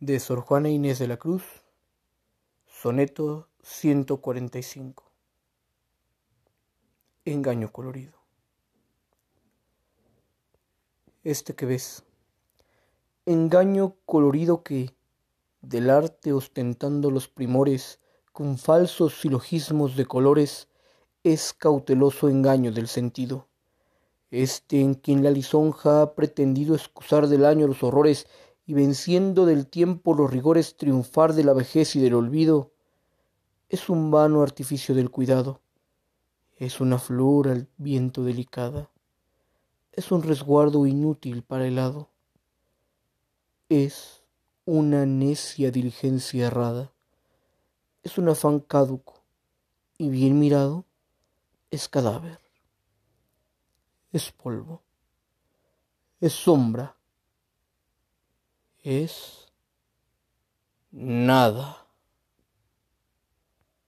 de Sor Juana Inés de la Cruz, soneto 145. Engaño colorido. Este que ves, engaño colorido que, del arte ostentando los primores, con falsos silogismos de colores, es cauteloso engaño del sentido. Este en quien la lisonja ha pretendido excusar del año los horrores y venciendo del tiempo los rigores triunfar de la vejez y del olvido, es un vano artificio del cuidado, es una flor al viento delicada, es un resguardo inútil para el hado, es una necia diligencia errada, es un afán caduco y bien mirado es cadáver, es polvo, es sombra, es nada.